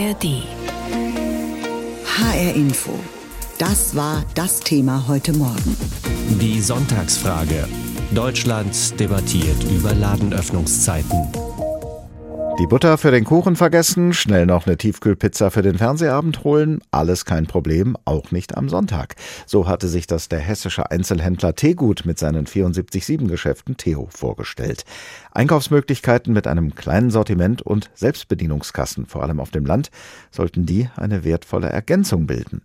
ARD. HR Info. Das war das Thema heute Morgen. Die Sonntagsfrage. Deutschland debattiert über Ladenöffnungszeiten. Die Butter für den Kuchen vergessen, schnell noch eine Tiefkühlpizza für den Fernsehabend holen, alles kein Problem, auch nicht am Sonntag. So hatte sich das der hessische Einzelhändler Tegut mit seinen 74,7 Geschäften Theo vorgestellt. Einkaufsmöglichkeiten mit einem kleinen Sortiment und Selbstbedienungskassen, vor allem auf dem Land, sollten die eine wertvolle Ergänzung bilden.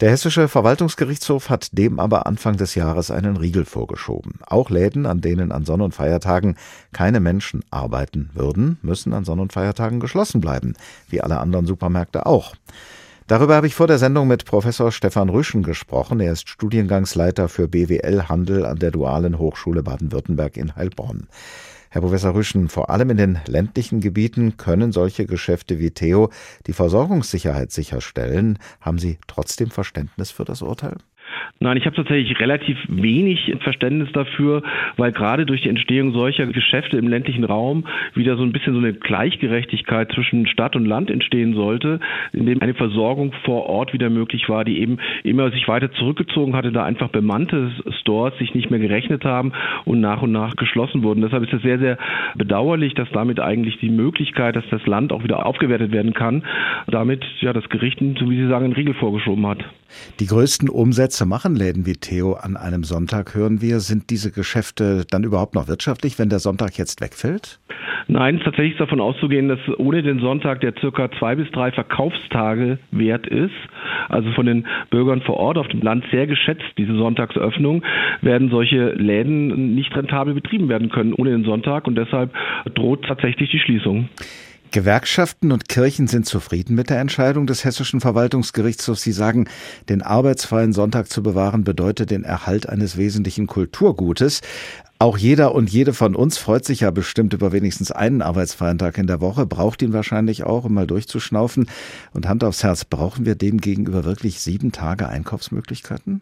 Der Hessische Verwaltungsgerichtshof hat dem aber Anfang des Jahres einen Riegel vorgeschoben. Auch Läden, an denen an Sonn- und Feiertagen keine Menschen arbeiten würden, müssen an Sonn- und Feiertagen geschlossen bleiben, wie alle anderen Supermärkte auch. Darüber habe ich vor der Sendung mit Professor Stefan Rüschen gesprochen. Er ist Studiengangsleiter für BWL Handel an der Dualen Hochschule Baden-Württemberg in Heilbronn. Herr Professor Rüschen, vor allem in den ländlichen Gebieten können solche Geschäfte wie Theo die Versorgungssicherheit sicherstellen. Haben Sie trotzdem Verständnis für das Urteil? Nein, ich habe tatsächlich relativ wenig Verständnis dafür, weil gerade durch die Entstehung solcher Geschäfte im ländlichen Raum wieder so ein bisschen so eine Gleichgerechtigkeit zwischen Stadt und Land entstehen sollte, indem eine Versorgung vor Ort wieder möglich war, die eben immer sich weiter zurückgezogen hatte, da einfach bemannte Stores sich nicht mehr gerechnet haben und nach und nach geschlossen wurden. Deshalb ist es sehr, sehr bedauerlich, dass damit eigentlich die Möglichkeit, dass das Land auch wieder aufgewertet werden kann, damit ja das Gericht, so wie Sie sagen, einen Riegel vorgeschoben hat. Die größten Umsätze machen Läden wie Theo an einem Sonntag, hören wir. Sind diese Geschäfte dann überhaupt noch wirtschaftlich, wenn der Sonntag jetzt wegfällt? Nein, tatsächlich ist davon auszugehen, dass ohne den Sonntag der circa zwei bis drei Verkaufstage wert ist, also von den Bürgern vor Ort auf dem Land sehr geschätzt, diese Sonntagsöffnung, werden solche Läden nicht rentabel betrieben werden können ohne den Sonntag und deshalb droht tatsächlich die Schließung. Gewerkschaften und Kirchen sind zufrieden mit der Entscheidung des Hessischen Verwaltungsgerichtshofs. Sie sagen, den arbeitsfreien Sonntag zu bewahren bedeutet den Erhalt eines wesentlichen Kulturgutes. Auch jeder und jede von uns freut sich ja bestimmt über wenigstens einen arbeitsfreien Tag in der Woche, braucht ihn wahrscheinlich auch, um mal durchzuschnaufen. Und Hand aufs Herz, brauchen wir dem gegenüber wirklich sieben Tage Einkaufsmöglichkeiten?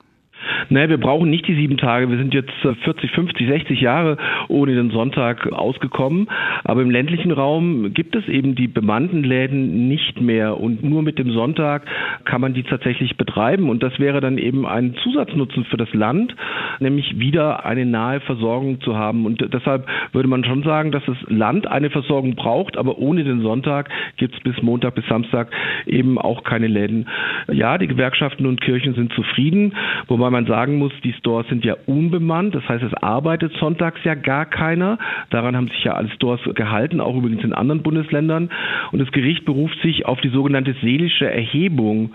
Naja, wir brauchen nicht die sieben Tage. Wir sind jetzt 40, 50, 60 Jahre ohne den Sonntag ausgekommen. Aber im ländlichen Raum gibt es eben die bemannten Läden nicht mehr. Und nur mit dem Sonntag kann man die tatsächlich betreiben. Und das wäre dann eben ein Zusatznutzen für das Land, nämlich wieder eine nahe Versorgung zu haben. Und deshalb würde man schon sagen, dass das Land eine Versorgung braucht, aber ohne den Sonntag gibt es bis Montag bis Samstag eben auch keine Läden. Ja, die Gewerkschaften und Kirchen sind zufrieden, wobei man sagen muss, die Stores sind ja unbemannt. Das heißt, es arbeitet sonntags ja gar keiner. Daran haben sich ja alle Stores gehalten, auch übrigens in anderen Bundesländern. Und das Gericht beruft sich auf die sogenannte seelische Erhebung,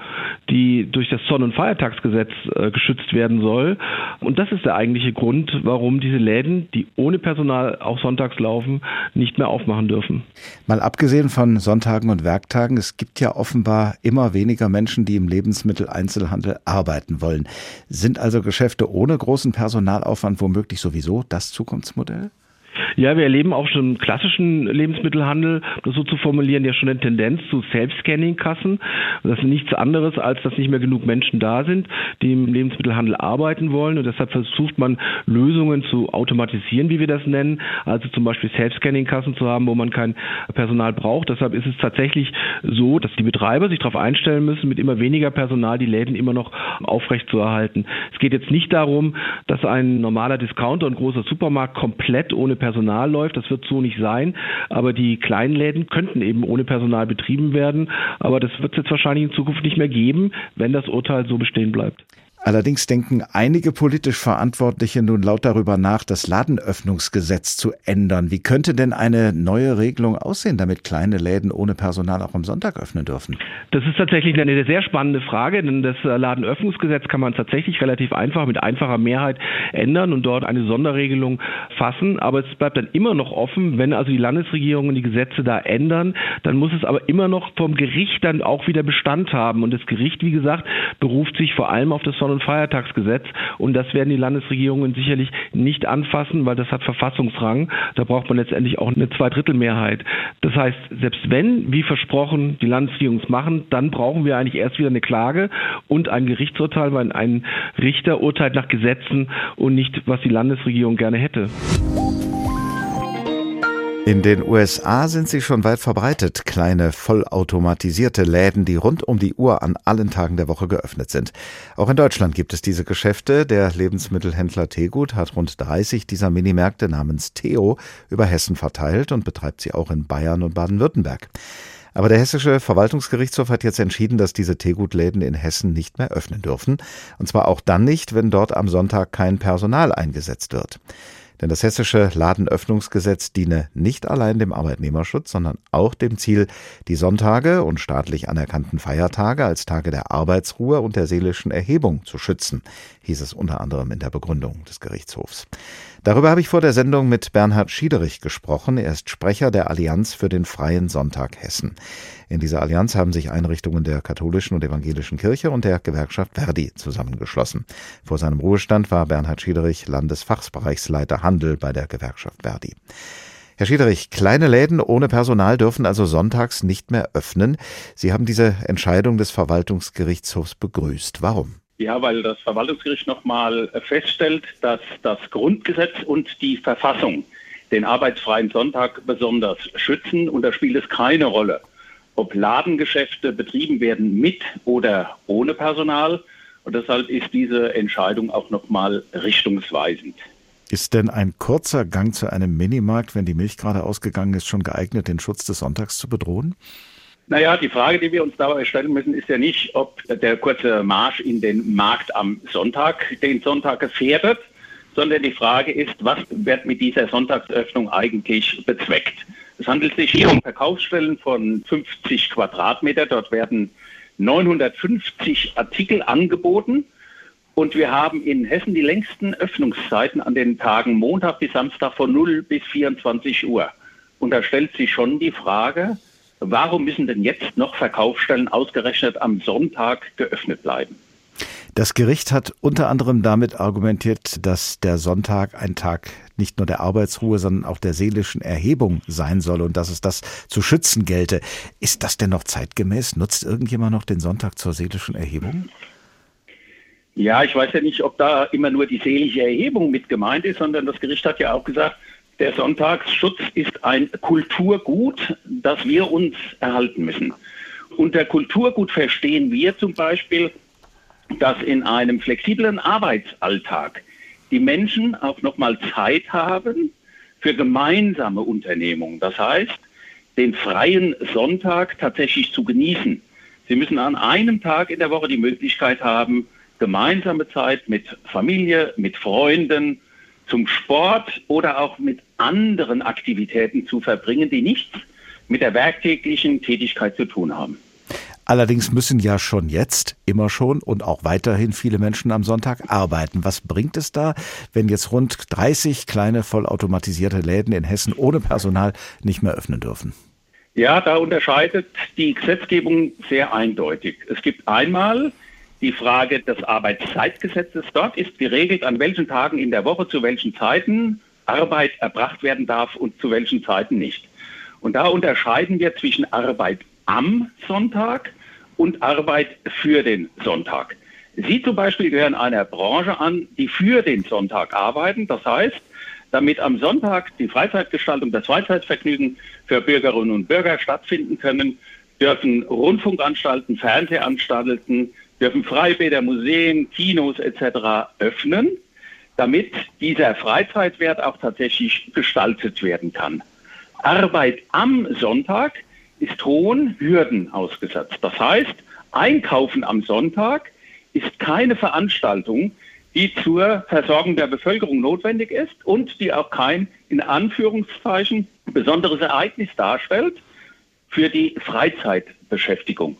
die durch das Sonn- und Feiertagsgesetz äh, geschützt werden soll. Und das ist der eigentliche Grund, warum diese Läden, die ohne Personal auch sonntags laufen, nicht mehr aufmachen dürfen. Mal abgesehen von Sonntagen und Werktagen, es gibt ja offenbar immer weniger Menschen, die im Lebensmitteleinzelhandel arbeiten wollen. Sind also Geschäfte ohne großen Personalaufwand womöglich sowieso das Zukunftsmodell? Ja, wir erleben auch schon im klassischen Lebensmittelhandel, das so zu formulieren, ja schon eine Tendenz zu Self-Scanning-Kassen. Das ist nichts anderes, als dass nicht mehr genug Menschen da sind, die im Lebensmittelhandel arbeiten wollen. Und deshalb versucht man Lösungen zu automatisieren, wie wir das nennen. Also zum Beispiel Self-Scanning-Kassen zu haben, wo man kein Personal braucht. Deshalb ist es tatsächlich so, dass die Betreiber sich darauf einstellen müssen, mit immer weniger Personal die Läden immer noch aufrecht zu erhalten. Es geht jetzt nicht darum, dass ein normaler Discounter und großer Supermarkt komplett ohne Personal Personal läuft. Das wird so nicht sein. Aber die kleinen Läden könnten eben ohne Personal betrieben werden. Aber das wird es jetzt wahrscheinlich in Zukunft nicht mehr geben, wenn das Urteil so bestehen bleibt. Allerdings denken einige politisch Verantwortliche nun laut darüber nach, das Ladenöffnungsgesetz zu ändern. Wie könnte denn eine neue Regelung aussehen, damit kleine Läden ohne Personal auch am Sonntag öffnen dürfen? Das ist tatsächlich eine sehr spannende Frage, denn das Ladenöffnungsgesetz kann man tatsächlich relativ einfach mit einfacher Mehrheit ändern und dort eine Sonderregelung fassen. Aber es bleibt dann immer noch offen, wenn also die Landesregierungen die Gesetze da ändern, dann muss es aber immer noch vom Gericht dann auch wieder Bestand haben. Und das Gericht, wie gesagt, beruft sich vor allem auf das Sonn- und Feiertagsgesetz und das werden die Landesregierungen sicherlich nicht anfassen, weil das hat Verfassungsrang. Da braucht man letztendlich auch eine Zweidrittelmehrheit. Das heißt, selbst wenn, wie versprochen, die Landesregierungen es machen, dann brauchen wir eigentlich erst wieder eine Klage und ein Gerichtsurteil, weil ein Richter urteilt nach Gesetzen und nicht, was die Landesregierung gerne hätte. In den USA sind sie schon weit verbreitet, kleine vollautomatisierte Läden, die rund um die Uhr an allen Tagen der Woche geöffnet sind. Auch in Deutschland gibt es diese Geschäfte. Der Lebensmittelhändler Tegut hat rund 30 dieser Minimärkte namens Theo über Hessen verteilt und betreibt sie auch in Bayern und Baden-Württemberg. Aber der hessische Verwaltungsgerichtshof hat jetzt entschieden, dass diese Teegutläden in Hessen nicht mehr öffnen dürfen. Und zwar auch dann nicht, wenn dort am Sonntag kein Personal eingesetzt wird. Denn das hessische Ladenöffnungsgesetz diene nicht allein dem Arbeitnehmerschutz, sondern auch dem Ziel, die Sonntage und staatlich anerkannten Feiertage als Tage der Arbeitsruhe und der seelischen Erhebung zu schützen, hieß es unter anderem in der Begründung des Gerichtshofs. Darüber habe ich vor der Sendung mit Bernhard Schiederich gesprochen. Er ist Sprecher der Allianz für den Freien Sonntag Hessen. In dieser Allianz haben sich Einrichtungen der katholischen und evangelischen Kirche und der Gewerkschaft Verdi zusammengeschlossen. Vor seinem Ruhestand war Bernhard Schiederich Landesfachbereichsleiter Handel bei der Gewerkschaft Verdi. Herr Schiederich, kleine Läden ohne Personal dürfen also sonntags nicht mehr öffnen. Sie haben diese Entscheidung des Verwaltungsgerichtshofs begrüßt. Warum? Ja, weil das Verwaltungsgericht nochmal feststellt, dass das Grundgesetz und die Verfassung den arbeitsfreien Sonntag besonders schützen und da spielt es keine Rolle, ob Ladengeschäfte betrieben werden mit oder ohne Personal. Und deshalb ist diese Entscheidung auch nochmal richtungsweisend. Ist denn ein kurzer Gang zu einem Minimarkt, wenn die Milch gerade ausgegangen ist, schon geeignet, den Schutz des Sonntags zu bedrohen? Naja, die Frage, die wir uns dabei stellen müssen, ist ja nicht, ob der kurze Marsch in den Markt am Sonntag den Sonntag gefährdet, sondern die Frage ist, was wird mit dieser Sonntagsöffnung eigentlich bezweckt? Es handelt sich hier um Verkaufsstellen von 50 Quadratmeter. Dort werden 950 Artikel angeboten. Und wir haben in Hessen die längsten Öffnungszeiten an den Tagen Montag bis Samstag von 0 bis 24 Uhr. Und da stellt sich schon die Frage, Warum müssen denn jetzt noch Verkaufsstellen ausgerechnet am Sonntag geöffnet bleiben? Das Gericht hat unter anderem damit argumentiert, dass der Sonntag ein Tag nicht nur der Arbeitsruhe, sondern auch der seelischen Erhebung sein soll und dass es das zu schützen gelte. Ist das denn noch zeitgemäß? Nutzt irgendjemand noch den Sonntag zur seelischen Erhebung? Ja, ich weiß ja nicht, ob da immer nur die seelische Erhebung mit gemeint ist, sondern das Gericht hat ja auch gesagt, der Sonntagsschutz ist ein Kulturgut, das wir uns erhalten müssen. Unter Kulturgut verstehen wir zum Beispiel, dass in einem flexiblen Arbeitsalltag die Menschen auch nochmal Zeit haben für gemeinsame Unternehmungen. Das heißt, den freien Sonntag tatsächlich zu genießen. Sie müssen an einem Tag in der Woche die Möglichkeit haben, gemeinsame Zeit mit Familie, mit Freunden, zum Sport oder auch mit anderen Aktivitäten zu verbringen, die nichts mit der werktäglichen Tätigkeit zu tun haben. Allerdings müssen ja schon jetzt, immer schon und auch weiterhin viele Menschen am Sonntag arbeiten. Was bringt es da, wenn jetzt rund 30 kleine vollautomatisierte Läden in Hessen ohne Personal nicht mehr öffnen dürfen? Ja, da unterscheidet die Gesetzgebung sehr eindeutig. Es gibt einmal die Frage des Arbeitszeitgesetzes. Dort ist geregelt, an welchen Tagen in der Woche zu welchen Zeiten Arbeit erbracht werden darf und zu welchen Zeiten nicht. Und da unterscheiden wir zwischen Arbeit am Sonntag und Arbeit für den Sonntag. Sie zum Beispiel gehören einer Branche an, die für den Sonntag arbeiten. Das heißt, damit am Sonntag die Freizeitgestaltung, das Freizeitvergnügen für Bürgerinnen und Bürger stattfinden können, dürfen Rundfunkanstalten, Fernsehanstalten, dürfen Freibäder, Museen, Kinos etc. öffnen, damit dieser Freizeitwert auch tatsächlich gestaltet werden kann. Arbeit am Sonntag ist hohen Hürden ausgesetzt. Das heißt, Einkaufen am Sonntag ist keine Veranstaltung, die zur Versorgung der Bevölkerung notwendig ist und die auch kein, in Anführungszeichen, besonderes Ereignis darstellt für die Freizeitbeschäftigung.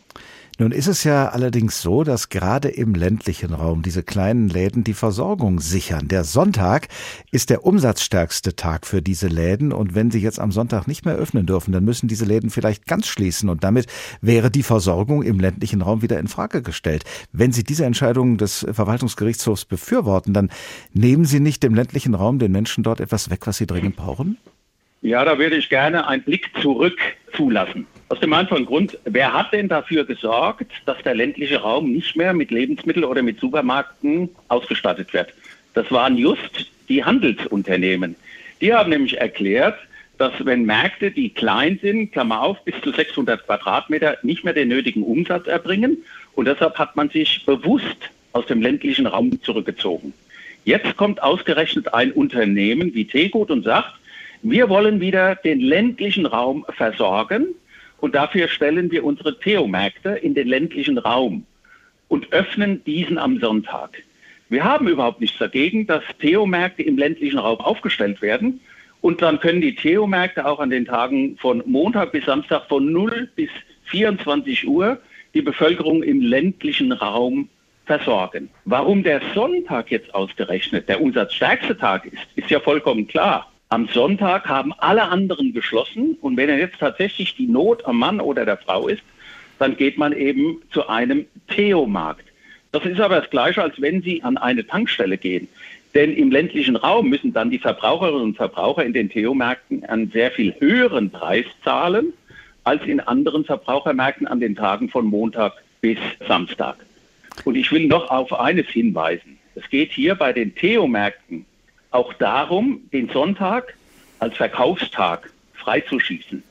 Nun ist es ja allerdings so, dass gerade im ländlichen Raum diese kleinen Läden die Versorgung sichern. Der Sonntag ist der umsatzstärkste Tag für diese Läden und wenn sie jetzt am Sonntag nicht mehr öffnen dürfen, dann müssen diese Läden vielleicht ganz schließen und damit wäre die Versorgung im ländlichen Raum wieder in Frage gestellt. Wenn Sie diese Entscheidung des Verwaltungsgerichtshofs befürworten, dann nehmen Sie nicht dem ländlichen Raum den Menschen dort etwas weg, was sie dringend brauchen? Ja, da würde ich gerne einen Blick zurück zulassen. Aus dem einfachen Grund, wer hat denn dafür gesorgt, dass der ländliche Raum nicht mehr mit Lebensmitteln oder mit Supermärkten ausgestattet wird? Das waren just die Handelsunternehmen. Die haben nämlich erklärt, dass wenn Märkte, die klein sind, Klammer auf, bis zu 600 Quadratmeter, nicht mehr den nötigen Umsatz erbringen. Und deshalb hat man sich bewusst aus dem ländlichen Raum zurückgezogen. Jetzt kommt ausgerechnet ein Unternehmen wie Tegut und sagt, wir wollen wieder den ländlichen Raum versorgen und dafür stellen wir unsere Theomärkte in den ländlichen Raum und öffnen diesen am Sonntag. Wir haben überhaupt nichts dagegen, dass Theomärkte im ländlichen Raum aufgestellt werden. Und dann können die Theomärkte auch an den Tagen von Montag bis Samstag von 0 bis 24 Uhr die Bevölkerung im ländlichen Raum versorgen. Warum der Sonntag jetzt ausgerechnet der umsatzstärkste Tag ist, ist ja vollkommen klar. Am Sonntag haben alle anderen geschlossen und wenn jetzt tatsächlich die Not am Mann oder der Frau ist, dann geht man eben zu einem Theomarkt. Das ist aber das Gleiche, als wenn Sie an eine Tankstelle gehen. Denn im ländlichen Raum müssen dann die Verbraucherinnen und Verbraucher in den Theomärkten einen sehr viel höheren Preis zahlen als in anderen Verbrauchermärkten an den Tagen von Montag bis Samstag. Und ich will noch auf eines hinweisen. Es geht hier bei den Theomärkten auch darum, den Sonntag als Verkaufstag freizuschießen.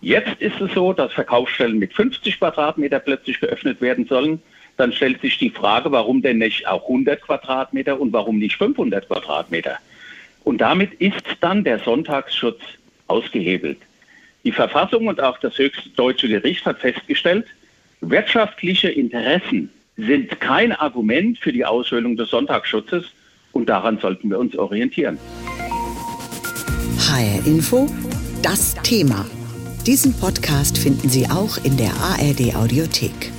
Jetzt ist es so, dass Verkaufsstellen mit 50 Quadratmeter plötzlich geöffnet werden sollen dann stellt sich die Frage, warum denn nicht auch 100 Quadratmeter und warum nicht 500 Quadratmeter? Und damit ist dann der Sonntagsschutz ausgehebelt. Die Verfassung und auch das höchste deutsche Gericht hat festgestellt, wirtschaftliche Interessen sind kein Argument für die Aushöhlung des Sonntagsschutzes und daran sollten wir uns orientieren. HR Info, das Thema. Diesen Podcast finden Sie auch in der ARD Audiothek.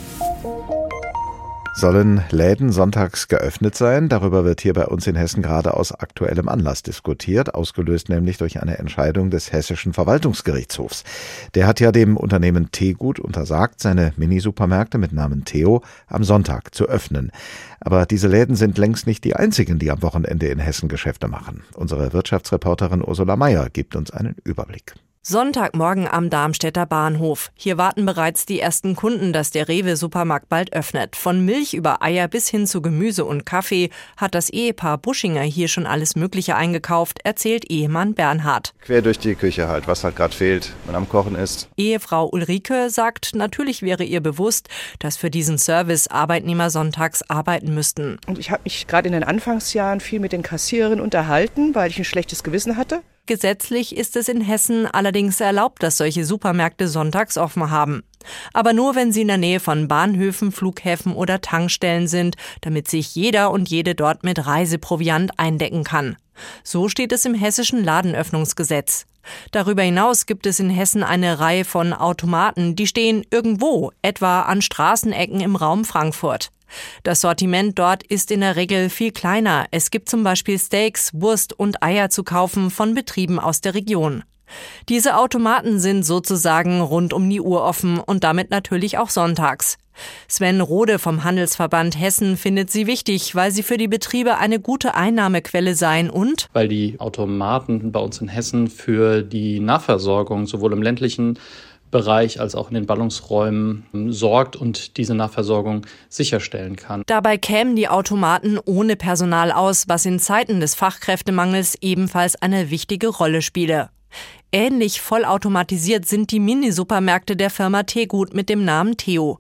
Sollen Läden sonntags geöffnet sein? Darüber wird hier bei uns in Hessen gerade aus aktuellem Anlass diskutiert, ausgelöst nämlich durch eine Entscheidung des Hessischen Verwaltungsgerichtshofs. Der hat ja dem Unternehmen Teegut untersagt, seine Minisupermärkte mit Namen Theo am Sonntag zu öffnen. Aber diese Läden sind längst nicht die einzigen, die am Wochenende in Hessen Geschäfte machen. Unsere Wirtschaftsreporterin Ursula Mayer gibt uns einen Überblick. Sonntagmorgen am Darmstädter Bahnhof. Hier warten bereits die ersten Kunden, dass der Rewe-Supermarkt bald öffnet. Von Milch über Eier bis hin zu Gemüse und Kaffee hat das Ehepaar Buschinger hier schon alles Mögliche eingekauft, erzählt Ehemann Bernhard. Quer durch die Küche halt, was halt gerade fehlt, wenn am Kochen ist. Ehefrau Ulrike sagt, natürlich wäre ihr bewusst, dass für diesen Service Arbeitnehmer sonntags arbeiten müssten. Und ich habe mich gerade in den Anfangsjahren viel mit den Kassiererinnen unterhalten, weil ich ein schlechtes Gewissen hatte. Gesetzlich ist es in Hessen allerdings erlaubt, dass solche Supermärkte sonntags offen haben. Aber nur, wenn sie in der Nähe von Bahnhöfen, Flughäfen oder Tankstellen sind, damit sich jeder und jede dort mit Reiseproviant eindecken kann. So steht es im hessischen Ladenöffnungsgesetz. Darüber hinaus gibt es in Hessen eine Reihe von Automaten, die stehen irgendwo, etwa an Straßenecken im Raum Frankfurt. Das Sortiment dort ist in der Regel viel kleiner. Es gibt zum Beispiel Steaks, Wurst und Eier zu kaufen von Betrieben aus der Region. Diese Automaten sind sozusagen rund um die Uhr offen und damit natürlich auch sonntags. Sven Rode vom Handelsverband Hessen findet sie wichtig, weil sie für die Betriebe eine gute Einnahmequelle seien und weil die Automaten bei uns in Hessen für die Nahversorgung sowohl im ländlichen Bereich als auch in den Ballungsräumen sorgt und diese Nahversorgung sicherstellen kann. Dabei kämen die Automaten ohne Personal aus, was in Zeiten des Fachkräftemangels ebenfalls eine wichtige Rolle spiele. Ähnlich vollautomatisiert sind die Minisupermärkte der Firma Tegut mit dem Namen Theo.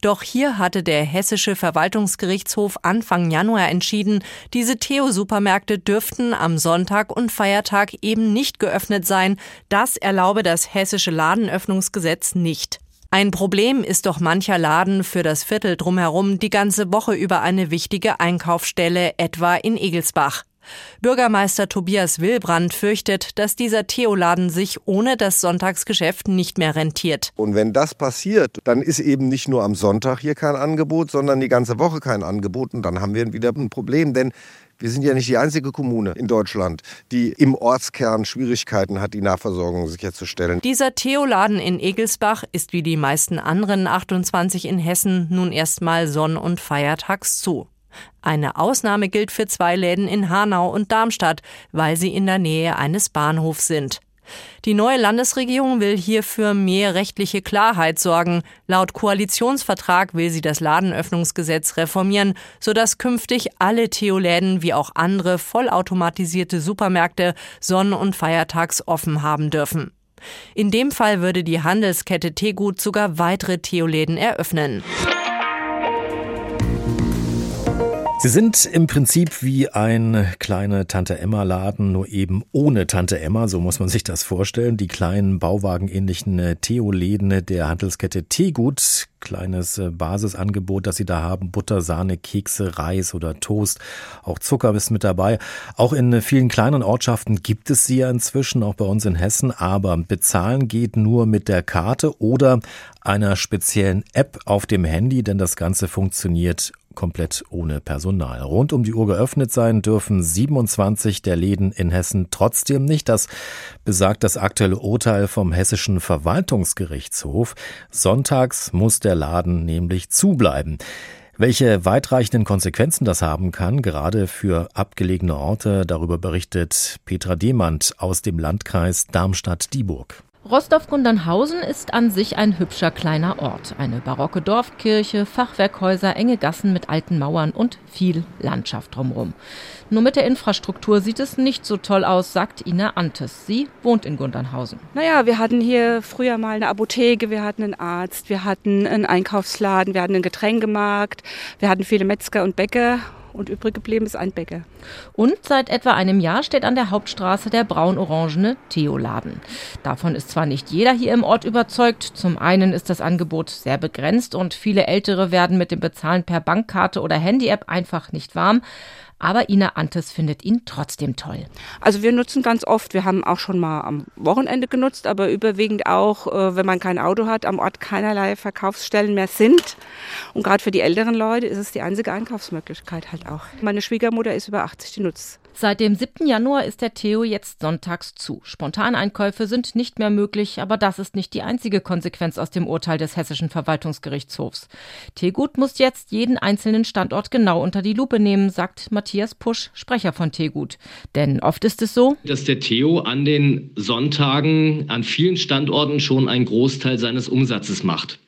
Doch hier hatte der hessische Verwaltungsgerichtshof Anfang Januar entschieden, diese Theo-Supermärkte dürften am Sonntag und Feiertag eben nicht geöffnet sein. Das erlaube das hessische Ladenöffnungsgesetz nicht. Ein Problem ist doch mancher Laden für das Viertel drumherum die ganze Woche über eine wichtige Einkaufsstelle, etwa in Egelsbach. Bürgermeister Tobias Willbrand fürchtet, dass dieser Theoladen sich ohne das Sonntagsgeschäft nicht mehr rentiert. Und wenn das passiert, dann ist eben nicht nur am Sonntag hier kein Angebot, sondern die ganze Woche kein Angebot. Und dann haben wir wieder ein Problem, denn wir sind ja nicht die einzige Kommune in Deutschland, die im Ortskern Schwierigkeiten hat, die Nahversorgung sicherzustellen. Dieser Theoladen in Egelsbach ist wie die meisten anderen 28 in Hessen nun erstmal sonn- und feiertags zu. Eine Ausnahme gilt für zwei Läden in Hanau und Darmstadt, weil sie in der Nähe eines Bahnhofs sind. Die neue Landesregierung will hier für mehr rechtliche Klarheit sorgen. Laut Koalitionsvertrag will sie das Ladenöffnungsgesetz reformieren, sodass künftig alle Theoläden wie auch andere vollautomatisierte Supermärkte Sonn- und Feiertags offen haben dürfen. In dem Fall würde die Handelskette Tegut sogar weitere Theoläden eröffnen. Sie sind im Prinzip wie ein kleiner Tante Emma Laden, nur eben ohne Tante Emma, so muss man sich das vorstellen. Die kleinen bauwagenähnlichen äh, Theo-Läden der Handelskette Teegut, kleines äh, Basisangebot, das Sie da haben, Butter, Sahne, Kekse, Reis oder Toast, auch Zucker ist mit dabei. Auch in vielen kleinen Ortschaften gibt es sie ja inzwischen, auch bei uns in Hessen, aber bezahlen geht nur mit der Karte oder einer speziellen App auf dem Handy, denn das Ganze funktioniert komplett ohne Personal. Rund um die Uhr geöffnet sein dürfen 27 der Läden in Hessen trotzdem nicht. Das besagt das aktuelle Urteil vom Hessischen Verwaltungsgerichtshof. Sonntags muss der Laden nämlich zubleiben. Welche weitreichenden Konsequenzen das haben kann, gerade für abgelegene Orte, darüber berichtet Petra Demand aus dem Landkreis Darmstadt-Dieburg. Rostorf-Gundernhausen ist an sich ein hübscher kleiner Ort. Eine barocke Dorfkirche, Fachwerkhäuser, enge Gassen mit alten Mauern und viel Landschaft drumherum. Nur mit der Infrastruktur sieht es nicht so toll aus, sagt Ina Antes. Sie wohnt in Gundernhausen. Naja, wir hatten hier früher mal eine Apotheke, wir hatten einen Arzt, wir hatten einen Einkaufsladen, wir hatten einen Getränkemarkt, wir hatten viele Metzger und Bäcker und übrig geblieben ist ein Bäcker. Und seit etwa einem Jahr steht an der Hauptstraße der braun-orangene Theo-Laden. Davon ist zwar nicht jeder hier im Ort überzeugt. Zum einen ist das Angebot sehr begrenzt und viele Ältere werden mit dem Bezahlen per Bankkarte oder Handy-App einfach nicht warm. Aber Ina Antes findet ihn trotzdem toll. Also wir nutzen ganz oft, wir haben auch schon mal am Wochenende genutzt, aber überwiegend auch, äh, wenn man kein Auto hat, am Ort keinerlei Verkaufsstellen mehr sind. Und gerade für die älteren Leute ist es die einzige Einkaufsmöglichkeit halt auch. Meine Schwiegermutter ist über 80, die nutzt Seit dem 7. Januar ist der Theo jetzt sonntags zu. Spontaneinkäufe sind nicht mehr möglich, aber das ist nicht die einzige Konsequenz aus dem Urteil des Hessischen Verwaltungsgerichtshofs. Tegut muss jetzt jeden einzelnen Standort genau unter die Lupe nehmen, sagt Matthias Pusch, Sprecher von Tegut. Denn oft ist es so, dass der Theo an den Sonntagen an vielen Standorten schon einen Großteil seines Umsatzes macht.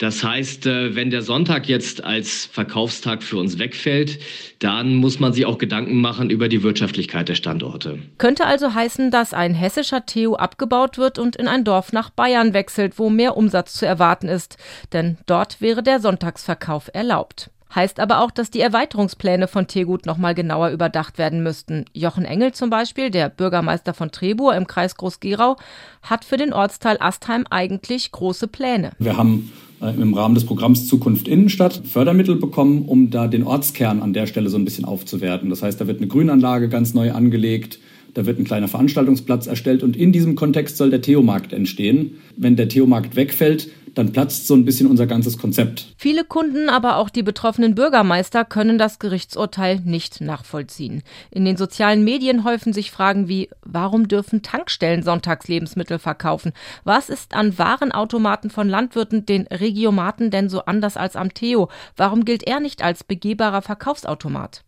Das heißt, äh, wenn der Sonntag jetzt als Verkaufstag für uns wegfällt, dann muss man sich auch Gedanken machen über die Wirtschaftlichkeit der Standorte. Könnte also heißen, dass ein hessischer Theo abgebaut wird und in ein Dorf nach Bayern wechselt, wo mehr Umsatz zu erwarten ist. Denn dort wäre der Sonntagsverkauf erlaubt. Heißt aber auch, dass die Erweiterungspläne von Tegut nochmal genauer überdacht werden müssten. Jochen Engel zum Beispiel, der Bürgermeister von Trebur im Kreis Groß-Gerau, hat für den Ortsteil Astheim eigentlich große Pläne. Wir haben äh, im Rahmen des Programms Zukunft Innenstadt Fördermittel bekommen, um da den Ortskern an der Stelle so ein bisschen aufzuwerten. Das heißt, da wird eine Grünanlage ganz neu angelegt, da wird ein kleiner Veranstaltungsplatz erstellt und in diesem Kontext soll der Theomarkt entstehen. Wenn der Theomarkt wegfällt, dann platzt so ein bisschen unser ganzes Konzept. Viele Kunden, aber auch die betroffenen Bürgermeister können das Gerichtsurteil nicht nachvollziehen. In den sozialen Medien häufen sich Fragen wie, warum dürfen Tankstellen Sonntagslebensmittel verkaufen? Was ist an Warenautomaten von Landwirten, den Regiomaten, denn so anders als am Theo? Warum gilt er nicht als begehbarer Verkaufsautomat?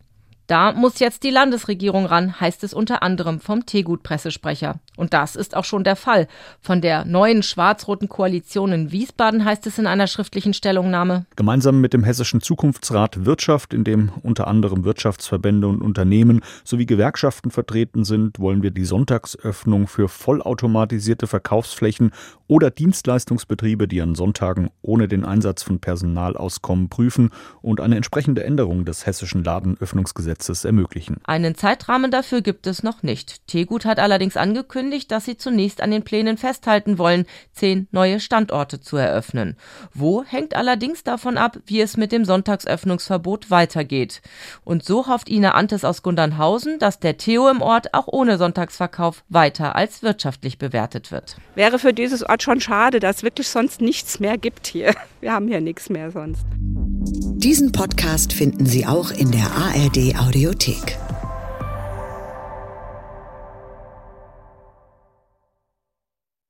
Da muss jetzt die Landesregierung ran, heißt es unter anderem vom Tegut-Pressesprecher. Und das ist auch schon der Fall. Von der neuen schwarz-roten Koalition in Wiesbaden heißt es in einer schriftlichen Stellungnahme. Gemeinsam mit dem Hessischen Zukunftsrat Wirtschaft, in dem unter anderem Wirtschaftsverbände und Unternehmen sowie Gewerkschaften vertreten sind, wollen wir die Sonntagsöffnung für vollautomatisierte Verkaufsflächen oder Dienstleistungsbetriebe, die an Sonntagen ohne den Einsatz von Personal auskommen, prüfen und eine entsprechende Änderung des hessischen Ladenöffnungsgesetzes Gesetzes ermöglichen. Einen Zeitrahmen dafür gibt es noch nicht. Tegut hat allerdings angekündigt, dass sie zunächst an den Plänen festhalten wollen, zehn neue Standorte zu eröffnen. Wo hängt allerdings davon ab, wie es mit dem Sonntagsöffnungsverbot weitergeht. Und so hofft Ina Antes aus Gundernhausen, dass der Theo im Ort auch ohne Sonntagsverkauf weiter als wirtschaftlich bewertet wird. Wäre für dieses Ort schon schade, dass es wirklich sonst nichts mehr gibt hier. Wir haben hier nichts mehr sonst. Diesen Podcast finden Sie auch in der ARD Audiothek.